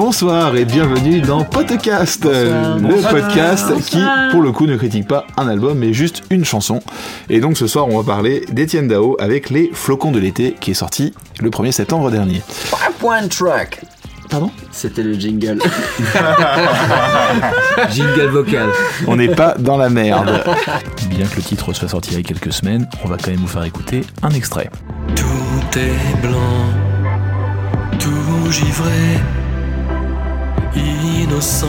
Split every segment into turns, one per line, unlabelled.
bonsoir et bienvenue dans Podcast, le podcast qui, pour le coup, ne critique pas un album mais juste une chanson. Et donc ce soir, on va parler d'Etienne Dao avec Les Flocons de l'été qui est sorti le 1er septembre dernier.
Point track.
Pardon?
C'était le jingle.
jingle vocal.
On n'est pas dans la merde.
Bien que le titre soit sorti il y a quelques semaines, on va quand même vous faire écouter un extrait.
Tout est blanc, tout givré, innocent,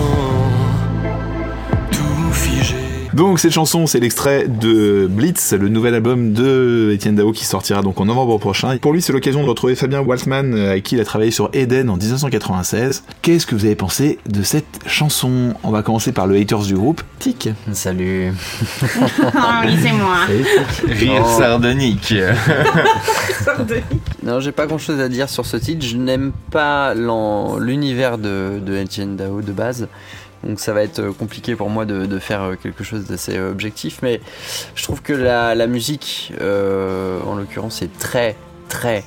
tout figé.
Donc cette chanson, c'est l'extrait de Blitz, le nouvel album de Etienne Dao qui sortira donc en novembre prochain. Pour lui, c'est l'occasion de retrouver Fabien Waltman, avec qui il a travaillé sur Eden en 1996. Qu'est-ce que vous avez pensé de cette chanson? On va commencer par le haters du groupe, Tic.
Salut.
oui, c'est moi.
Rire sardonique.
non, j'ai pas grand chose à dire sur ce titre. Je n'aime pas l'univers de, de Etienne Dao de base. Donc ça va être euh, compliqué pour moi de, faire euh, quelque chose d'assez euh, objectif. Mais je trouve que la, musique, en l'occurrence, est très, très,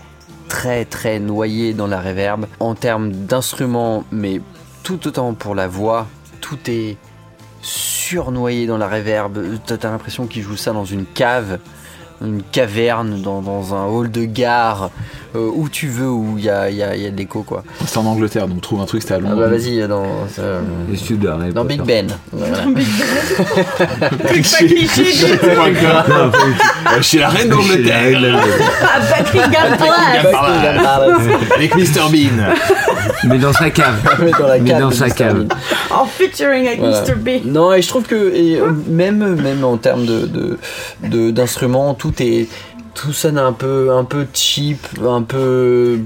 très, très noyée dans la réverb. En termes d'instruments, mais tout autant pour la voix, tout est surnoyé dans la réverb. T'as l'impression qu'il joue ça dans une cave une caverne, dans, dans, un hall de gare, euh, où tu veux, où il y a, y, a, y a de l'écho quoi.
C'est en Angleterre, donc trouve un truc, c'était à Londres.
Ah bah vas-y, dans, euh, dans Big Ben. Dans Big Ben.
Chez la reine d'Angleterre.
Ah, Patrick
Avec Mr Bean.
Mais dans sa cave.
Mais dans, la cave
dans sa cave.
En featuring avec Mr Bean.
Non, et je trouve que et, euh, même, même en termes de, d'instruments, de, tout est tout sonne un peu un peu cheap, un peu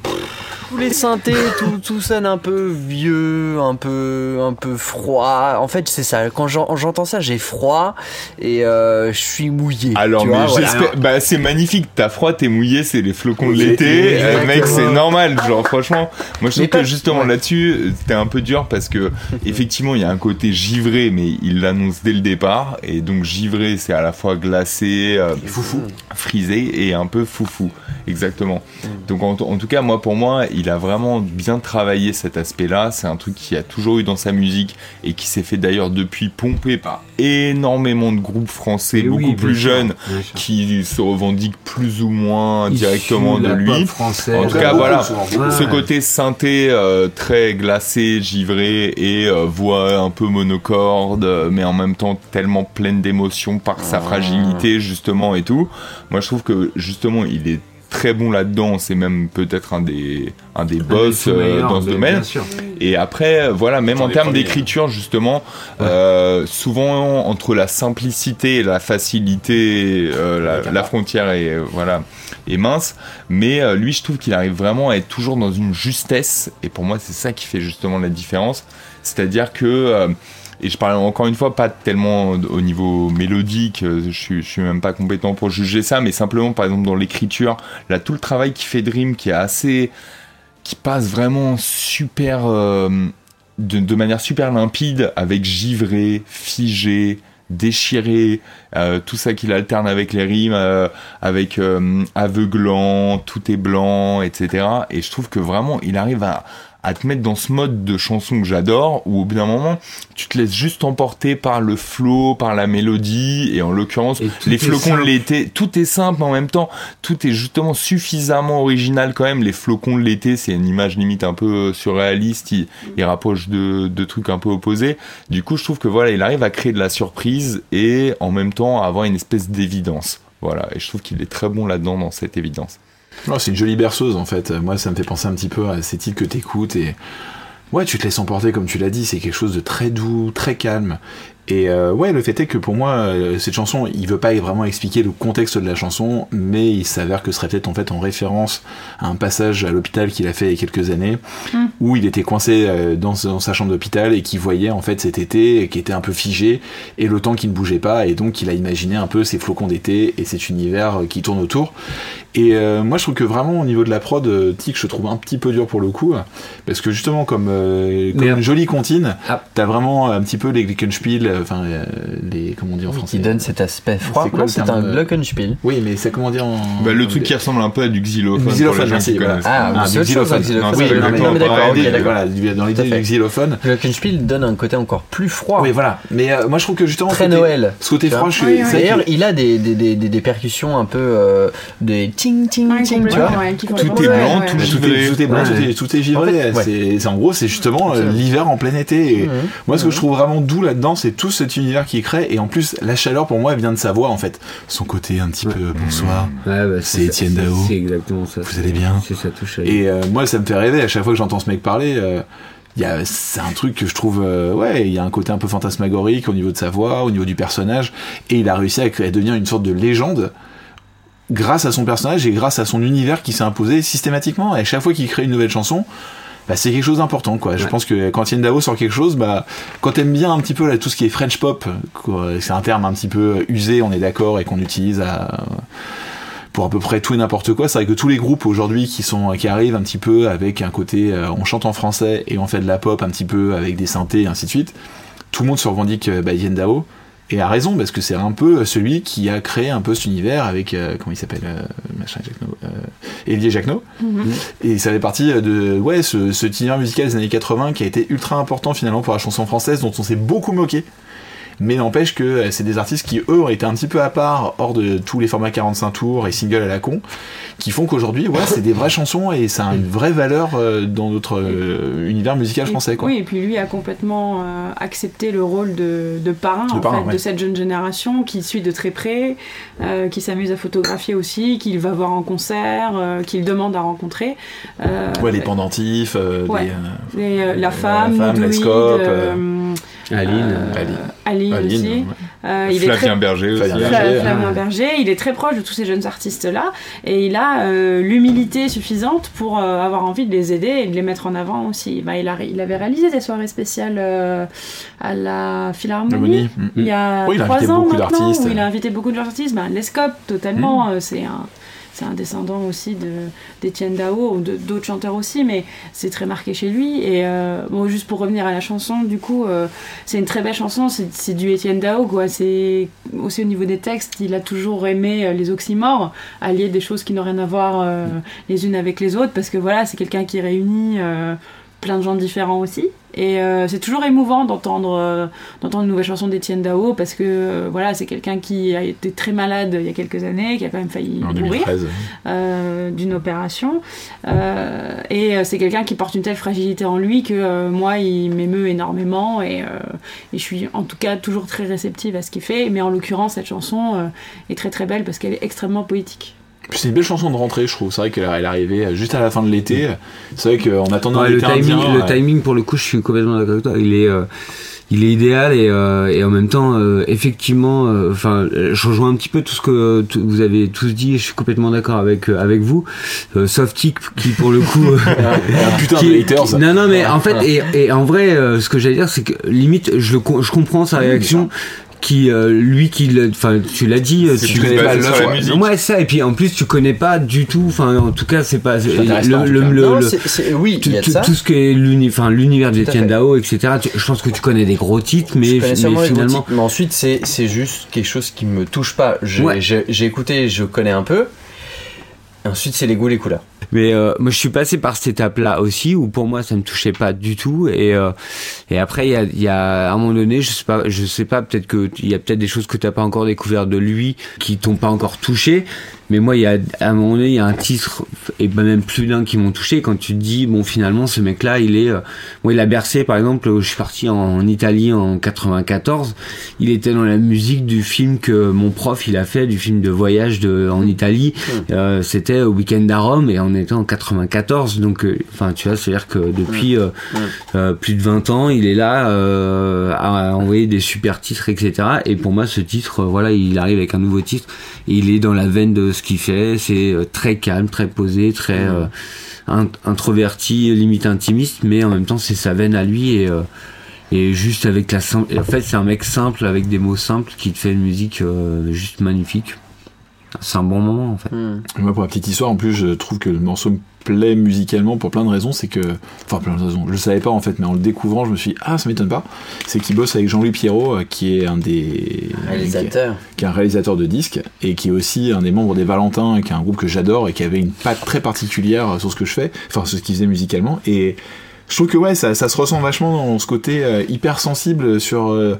tous les synthés, tout, tout sonne un peu vieux, un peu, un peu froid. En fait, c'est ça. Quand j'entends ça, j'ai froid et euh, je suis mouillé.
Alors, mais j'espère. Bah, c'est magnifique. T'as froid, t'es mouillé, c'est les flocons de l'été. Euh, mec, c'est normal. Genre, franchement, moi, je trouve que justement là-dessus, c'était un peu dur parce que effectivement, il y a un côté givré, mais il l'annonce dès le départ. Et donc, givré, c'est à la fois glacé, euh,
foufou,
frisé et un peu foufou. Exactement. Donc, en, en tout cas, moi, pour moi, il a vraiment bien travaillé cet aspect-là. C'est un truc qui a toujours eu dans sa musique et qui s'est fait d'ailleurs depuis pompé par énormément de groupes français beaucoup plus jeunes qui se revendiquent plus ou moins directement de lui. En tout cas, voilà, ce côté synthé euh, très glacé, givré et euh, voix un peu monocorde, mais en même temps tellement pleine d'émotions par sa fragilité justement et tout. Moi, je trouve que justement, il est très bon là-dedans, c'est même peut-être un des un des boss euh, dans ce domaine. Et après, voilà, même en termes d'écriture justement, euh, souvent entre la simplicité et la facilité, euh, la, frontière est voilà est mince. Mais lui, je trouve qu'il arrive vraiment à être toujours dans une justesse. Et pour moi, c'est ça qui fait justement la différence. C'est-à-dire que et je parle encore une fois pas tellement au niveau mélodique, euh, je suis, suis même pas compétent pour juger ça, mais simplement par exemple dans l'écriture, là tout le travail qui fait Dream qui est assez, qui passe vraiment super, euh, de, manière super limpide avec givré, figé, déchiré, euh, tout ça qu'il alterne avec les rimes, avec aveuglant, tout est blanc, etc. Et je trouve que vraiment il arrive à à te mettre dans ce mode de chanson que j'adore, où au bout d'un moment, tu te laisses juste emporter par le flow, par la mélodie, et en l'occurrence, les flocons de l'été, tout est simple en même temps, tout est justement suffisamment original quand même. Les flocons de l'été, c'est une image limite un peu surréaliste, il, il rapproche de, de, trucs un peu opposés. Du coup, je trouve que voilà, il arrive à créer de la surprise et en même temps à avoir une espèce d'évidence. Voilà, et je trouve qu'il est très bon là-dedans dans cette évidence.
Oh, c'est une jolie berceuse en fait. Moi, ça me fait penser un petit peu à ces titres que t'écoutes et ouais, tu te laisses emporter comme tu l'as dit. C'est quelque chose de très doux, très calme. Et euh, ouais, le fait est que pour moi, euh, cette chanson, il veut pas vraiment expliquer le contexte de la chanson, mais il s'avère que ce serait peut-être en fait en référence à un passage à l'hôpital qu'il a fait il y a quelques années, mm. où il était coincé euh, dans, sa chambre d'hôpital et qui voyait en fait cet été qui était un peu figé et le temps qui ne bougeait pas, et donc il a imaginé un peu ces flocons d'été et cet univers qui tourne autour. Et moi, je trouve que vraiment au niveau de la prod, Tic, je trouve un petit peu dur pour le coup, parce que justement comme, comme une jolie comptine, ah. t'as vraiment un petit peu les Glockenspiel euh, enfin, euh, les, comment on dit en français
Qui donne cet aspect froid.
C'est quoi
Non,
le
c'est
terme,
un
euh,
glockenspiel.
Oui, mais c'est comment dire en.
Bah, le truc qui ressemble un peu à du xylophone.
Xylophone, merci, voilà.
Ah,
Ah,
c'est
du xylophone.
un xylophone.
Oui,
c'est
mais
exactement
non, mais d'accord.
Voilà, du- dans l'idée du xylophone.
Glockenspiel donne un côté encore plus froid.
Oui, voilà. Mais euh, moi, je trouve que justement.
Très
ce côté-
Noël.
Ce côté froid, je suis.
D'ailleurs, il a des, percussions un peu euh, des ting ting ting, tu vois.
Tout est blanc, tout
est,
givré.
tout est blanc, tout est, givré.
En fait, ouais.
C'est- en gros, c'est justement l'hiver en plein été.
Mhm.
Moi, ce que je trouve vraiment doux là-dedans, c'est tout cet univers qu'il crée. Et en plus, la chaleur, pour moi, vient de sa voix, en fait. Son côté un petit peu bonsoir.
Ouais, bah,
C'est Étienne Dao.
C'est exactement ça.
Vous allez bien
ça touche
Et euh, moi, ça me fait rêver à chaque fois que j'entends ce mec parler. euh, c'est un truc que je trouve, euh, ouais, il y a un côté un peu fantasmagorique au niveau de sa voix, au niveau du personnage, et il a réussi à, à devenir une sorte de légende grâce à son personnage et grâce à son univers qui s'est imposé systématiquement. Et à chaque fois qu'il crée une nouvelle chanson, bah, c'est quelque chose d'important, quoi. Je pense que quand Etienne Dao sort quelque chose, bah, quand t'aimes bien un petit peu là, tout ce qui est French pop, c'est un terme un petit peu usé, on est d'accord, et qu'on utilise à, pour à peu près tout et n'importe quoi. C'est vrai que tous les groupes aujourd'hui qui sont qui arrivent un petit peu avec un côté euh, on chante en français et on fait de la pop un petit peu avec des synthés et ainsi de suite. Tout le monde se revendique euh, bah, Yen Dao et a raison parce que c'est un peu celui qui a créé un peu cet univers avec euh, comment il s'appelle euh, machin Jacquenot, euh, Jacquenot
Mhm.
et ça fait partie de ouais ce, ce univers musical des années 80 qui a été ultra important finalement pour la chanson française dont on s'est beaucoup moqué mais n'empêche que euh, c'est des artistes qui eux ont été un petit peu à part hors de tous les formats 45 tours et singles à la con qui font qu'aujourd'hui ouais c'est des vraies chansons et ça a une vraie valeur euh, dans notre euh, univers musical français quoi
Oui, et puis lui a complètement euh, accepté le rôle de, de parrain,
De
en
parrain,
fait,
ouais.
de cette jeune génération qui suit de très près, euh, qui s'amuse à photographier aussi, qu'il va voir en concert, qu'il demande à rencontrer.
Ouais les pendentifs
Ouais.
les,
les, la femme,
femme, la scope,
euh,
Aline.
euh,
Aline.
Aline
Aline,
aussi.
ouais.
Euh, est
Flavien
très
Berger aussi.
Flavien
Fla-
Berger,
Flavien. Berger, il est très proche de tous ces jeunes artistes-là et il a euh, l'humilité suffisante pour euh, avoir envie de les aider et de les mettre en avant aussi. Bah, il, a, il avait réalisé des soirées spéciales euh, à la Philharmonie.
Harmonie. Mm.
Il y a
Oui, il a
trois ans maintenant, où il a invité beaucoup d'artistes. Ben, Lescope, totalement, euh, c'est un, c'est un descendant aussi de, d'Étienne Dao, ou de- d'autres chanteurs aussi, mais c'est très marqué chez lui. Et euh, bon, juste pour revenir à la chanson, du coup, euh, c'est une très belle chanson, c'est, du Étienne Dao, quoi. C'est aussi au niveau des textes, il a toujours aimé euh, les oxymores, allier des choses qui n'ont rien à voir les unes avec les autres, parce que voilà, c'est quelqu'un qui réunit plein de gens différents aussi. Et euh, c'est toujours émouvant d'entendre euh, d'entendre une nouvelle chanson d'Étienne Dao parce que euh, voilà c'est quelqu'un qui a été très malade il y a quelques années qui a quand même failli
en
mourir
2013
d'une opération. Et c'est quelqu'un qui porte une telle fragilité en lui que moi il m'émeut énormément et, et je suis en tout cas toujours très réceptive à ce qu'il fait. Mais en l'occurrence cette chanson est très très belle parce qu'elle est extrêmement poétique
c'est une belle chanson de rentrée, je trouve. C'est vrai qu'elle elle est arrivée juste à la fin de l'été. C'est vrai qu'en attendant
Ouais, le, timing,
indien,
le timing, pour le coup, je suis complètement d'accord avec toi. Il est, euh, il est idéal et, euh, et en même temps, euh, effectivement, euh, enfin, je rejoins un petit peu tout ce que vous avez tous dit. et Je suis complètement d'accord avec euh, avec vous. Euh, sauf qui pour le coup.
un putain
qui-
de haters.
qui- non, non, mais en fait, et, et en vrai, euh, ce que j'allais dire, c'est que limite, je, le, je comprends sa réaction. Qui euh, lui qui enfin tu l'as dit euh, tu
plus
connais pas
sur
l'œuvre.
la musique.
ouais ça et puis en plus tu connais pas du tout enfin en tout cas c'est pas le,
pas,
le-
Non, oui,
tout, tout- tout ce qui est l'univers d'Etienne. Dao, etc. tu- je pense que tu connais des gros titres, mais, mais finalement.
titres, mais ensuite c'est c'est juste quelque chose qui me touche pas. J'ai
Ouais.
j'ai- j'ai écouté, je connais un peu. Ensuite c'est les goûts, les couleurs.
Mais euh, moi, je suis passé par cette étape-là aussi, où pour moi, ça me touchait pas du tout. Et euh, et après, il y a, y a à un moment donné, je sais pas, je sais pas, peut-être que il y a peut-être des choses que t'as pas encore découvert de lui, qui t'ont pas encore touché. Mais moi, il y a à un moment donné, il y a un titre et ben même plus d'un qui m'ont touché. Quand tu te dis, bon, finalement, ce mec-là, il est, euh, moi, il a bercé, par exemple, je suis parti en, en Italie en 94. Il était dans la musique du film que mon prof il a fait, du film de voyage de en Italie. Euh, C'était au week-end à Rome et on était en 94. Donc, euh, enfin, tu vois, c'est-à-dire que depuis euh, euh, plus de 20 ans, il est là euh, à envoyer des super titres, etc. Et pour moi, ce titre, voilà, il arrive avec un nouveau titre. Et il est dans la veine de ce qu'il fait. C'est euh, très calme, très posé, très euh, int- introverti, limite intimiste, mais en même temps, c'est sa veine à lui et euh, et juste avec la simple. En fait, c'est un mec simple avec des mots simples qui te fait une musique euh, juste magnifique. C'est un bon moment en fait.
Hmm.
Moi, pour la petite histoire, en plus, je trouve que le morceau me plaît musicalement pour plein de raisons. C'est que, enfin, plein de raisons. Je le savais pas en fait, mais en le découvrant, je me suis dit, ah, ça m'étonne pas. C'est qu'il bosse avec Jean-Louis Pierrot, euh, qui est un des
Réalisateur.
qui est un réalisateur de disques et qui est aussi un des membres des Valentins, qui est un groupe que j'adore et qui avait une patte très particulière sur ce que je fais, enfin, sur ce qu'il faisait musicalement. Et je trouve que ouais, ça, ça se ressent vachement dans ce côté euh, hyper sensible sur. euh,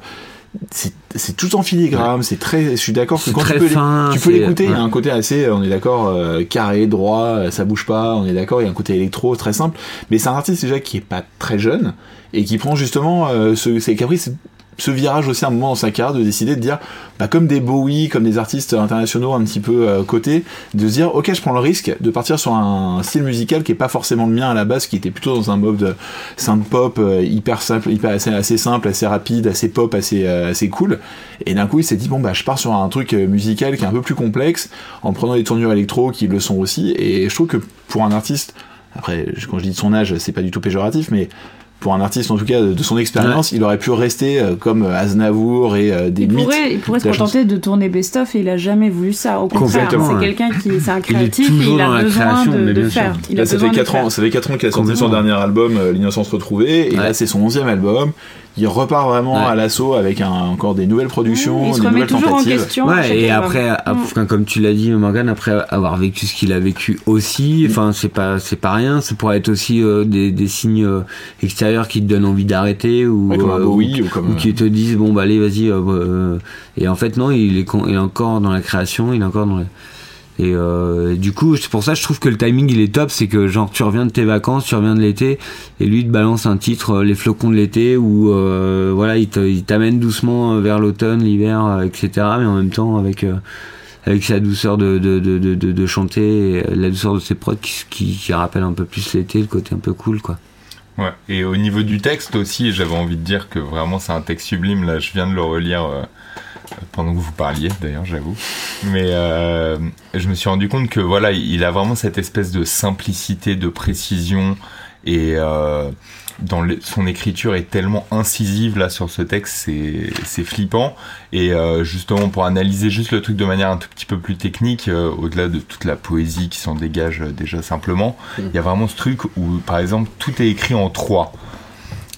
c'est c'est tout en filigrane, c'est très. Je suis d'accord que
C'est
quand
très
tu peux,
fin,
tu peux l'écouter, il y a un côté assez, on est d'accord, euh, carré, droit, euh, ça bouge pas, on est d'accord, il y a un côté électro très simple. Mais c'est un artiste déjà qui est pas très jeune et qui prend justement euh, ce, c'est Capri, ce, virage aussi à un moment dans sa carrière de décider de dire, bah, comme des Bowie, comme des artistes internationaux un petit peu euh, cotés, de se dire, ok, je prends le risque de partir sur un style musical qui est pas forcément le mien à la base, qui était plutôt dans un mode de synth pop euh, hyper simple, hyper assez, assez simple, assez rapide, assez pop, assez euh, assez cool. Et d'un coup, il s'est dit bon bah je pars sur un truc euh, musical qui est un peu plus complexe, en prenant des tournures électro qui le sont aussi. Et je trouve que pour un artiste, après quand je dis de son âge, c'est pas du tout péjoratif, mais pour un artiste en tout cas de, de son expérience, il aurait pu rester euh, comme Aznavour et euh, des
Il
mythes.
pourrait, il pourrait se contenter de tourner best-of et il a jamais voulu ça. Au contraire, c'est
ouais.
quelqu'un qui, c'est un
Il est
créatif et il
dans
a
la
besoin
création,
de, faire. Il
Là,
a
ça
besoin
fait
de
4
faire.
ans, ça fait 4 ans qu'il a sorti son dernier album, euh, L'innocence retrouvée, et là c'est son 11e album. Il repart vraiment
Ouais.
à l'assaut avec un- encore des nouvelles productions,
il se
des
remet
nouvelles
toujours en
tentatives.
question. chaque
Ouais, et
album.
après,
Mm.
comme tu l'as dit, Morgan, après avoir vécu ce qu'il a vécu aussi, enfin, c'est pas, c'est pas rien. Ça pourrait être aussi euh, des, des signes euh, extérieurs qui te donnent envie d'arrêter ou,
Ouais, comme un
euh,
Bowie
ou,
ou comme.
ou qui te disent bon bah allez vas-y. euh, et en fait non, il est, con- il est encore dans la création, il est encore dans. Et euh, du coup, c'est pour ça je trouve que le timing il est top, c'est que genre tu reviens de tes vacances, tu reviens de l'été, et lui il te balance un titre, euh, les flocons de l'été, euh, voilà, il t'amène doucement vers l'automne, l'hiver, etc. Mais en même temps avec avec sa douceur de de, de, de, chanter, et, la douceur de ses prods qui, qui, qui rappelle un peu plus l'été, le côté un peu cool quoi.
Ouais. Et au niveau du texte aussi, j'avais envie de dire que vraiment c'est un texte sublime. Là, je viens de le relire euh, pendant que vous parliez, d'ailleurs, j'avoue. Mais euh, je me suis rendu compte que voilà, il a vraiment cette espèce de simplicité, de précision et euh, dans le- son écriture est tellement incisive là sur ce texte, c'est flippant. Et euh, justement pour analyser juste le truc de manière un tout petit peu plus technique, euh, au-delà de toute la poésie qui s'en dégage déjà simplement, il y a vraiment ce truc où par exemple tout est écrit en trois,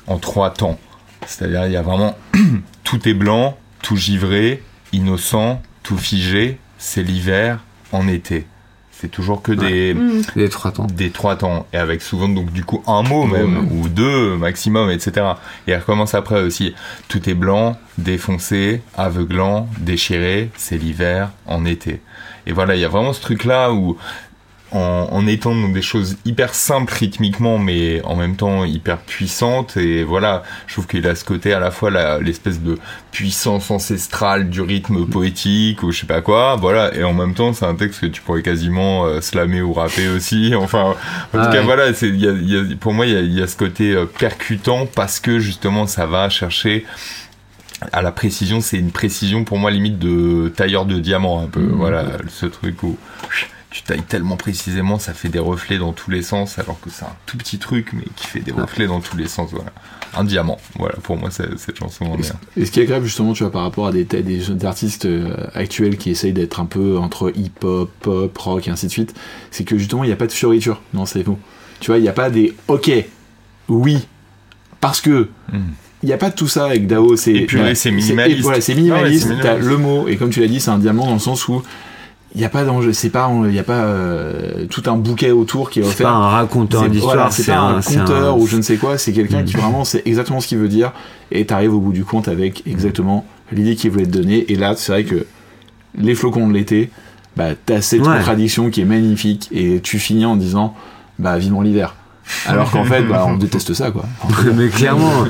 en trois temps. C'est-à-dire il y a vraiment tout est blanc, tout givré, innocent, tout figé, c'est l'hiver, en été. C'est toujours que des
Mm.
Trois temps.
des trois temps. Et avec souvent donc du coup un mot même ou deux maximum etc et elle recommence après aussi. Tout est blanc défoncé aveuglant déchiré c'est l'hiver en été. Et voilà il y a vraiment ce truc là où en, en étant donc des choses hyper simples rythmiquement mais en même temps hyper puissantes. Et voilà je trouve qu'il a ce côté à la fois l'espèce de puissance ancestrale du rythme poétique ou je sais pas quoi voilà. Et en même temps c'est un texte que tu pourrais quasiment euh, slammer ou rapper aussi. Enfin en
Ah
tout cas
ouais.
voilà c'est il y a, il y a- pour moi il y a, il y a ce côté euh, percutant parce que justement ça va chercher à la précision. C'est une précision pour moi limite de tailleur de diamant un peu.
Mmh.
voilà ce truc où tu tailles tellement précisément ça fait des reflets dans tous les sens alors que c'est un tout petit truc mais qui fait des reflets dans tous les sens voilà un diamant voilà pour moi c'est- cette chanson en est un.
Et ce qui est agréable justement, tu vois, par rapport à des, des, artistes euh, actuels qui essayent d'être un peu entre hip-hop, pop, rock et ainsi de suite, c'est que justement il n'y a pas de fioriture dans ces mots. Tu vois, il n'y a pas des ok, oui, parce que
Mm.
il n'y a pas de tout ça avec Dao. C'est
Épuré,
bah,
c'est minimaliste.
et voilà, c'est
Ah ouais,
minimaliste.
c'est
T'as
minimaliste.
le mot et comme tu l'as dit, c'est un diamant dans le sens où il n'y a pas d'enjeu. C'est pas, il n'y a pas euh, tout un bouquet autour qui est
C'est
offert.
pas un raconteur
C'est-
d'histoire,
voilà, c'est pas un
c'est
conteur
un-
ou je ne sais quoi, c'est quelqu'un qui vraiment sait exactement ce qu'il veut dire et t'arrives au bout du compte avec exactement l'idée qu'il voulait te donner. Et là, c'est vrai que les flocons de l'été, bah, t'as cette
Ouais.
contradiction qui est magnifique et tu finis en disant, bah, vivement l'hiver. Alors qu'en fait, bah, on déteste ça, quoi.
Mais clairement,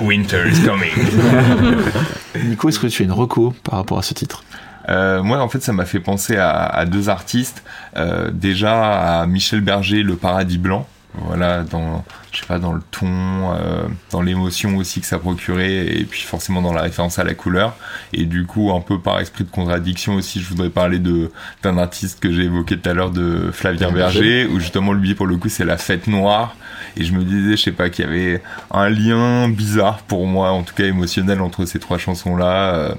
Winter is coming
Nico, est-ce que tu as une reco par rapport à ce titre?
Euh, moi, en fait, ça m'a fait penser à, à deux artistes. Euh, déjà à Michel Berger, Le Paradis Blanc. voilà, dans, je sais pas, dans le ton, euh, dans l'émotion aussi que ça procurait, et puis forcément dans la référence à la couleur. Et du coup, un peu par esprit de contradiction aussi, je voudrais parler de d'un artiste que j'ai évoqué tout à l'heure, de Flavien Berger, où justement lui, pour le coup, c'est la fête noire. Et je me disais, je sais pas, qu'il y avait un lien bizarre pour moi, en tout cas émotionnel, entre ces trois chansons-là. Euh,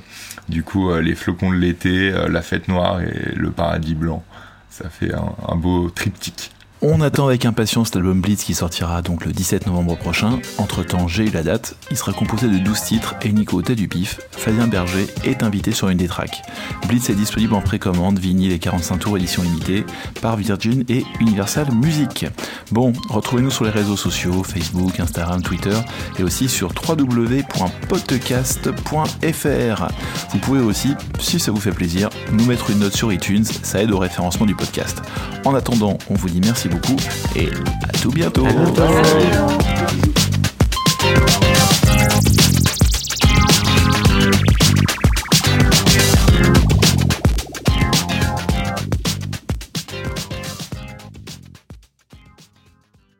du coup, euh, les flocons de l'été, la fête noire et le paradis blanc. Ça fait un, un beau triptyque.
On attend avec impatience l'album Blitz qui sortira donc le 17 novembre prochain. Entre temps, j'ai eu la date. Il sera composé de 12 titres et Nico Tête du Pif, Fabien Berger, est invité sur une des tracks. Blitz est disponible en précommande, vinyle et 45 tours édition limitée par Virgin et Universal Music. Bon, retrouvez-nous sur les réseaux sociaux, Facebook, Instagram, Twitter et aussi sur www.podcast.fr. Vous pouvez aussi, si ça vous fait plaisir, nous mettre une note sur iTunes, ça aide au référencement du podcast. En attendant, on vous dit merci beaucoup et à tout bientôt.
À bientôt.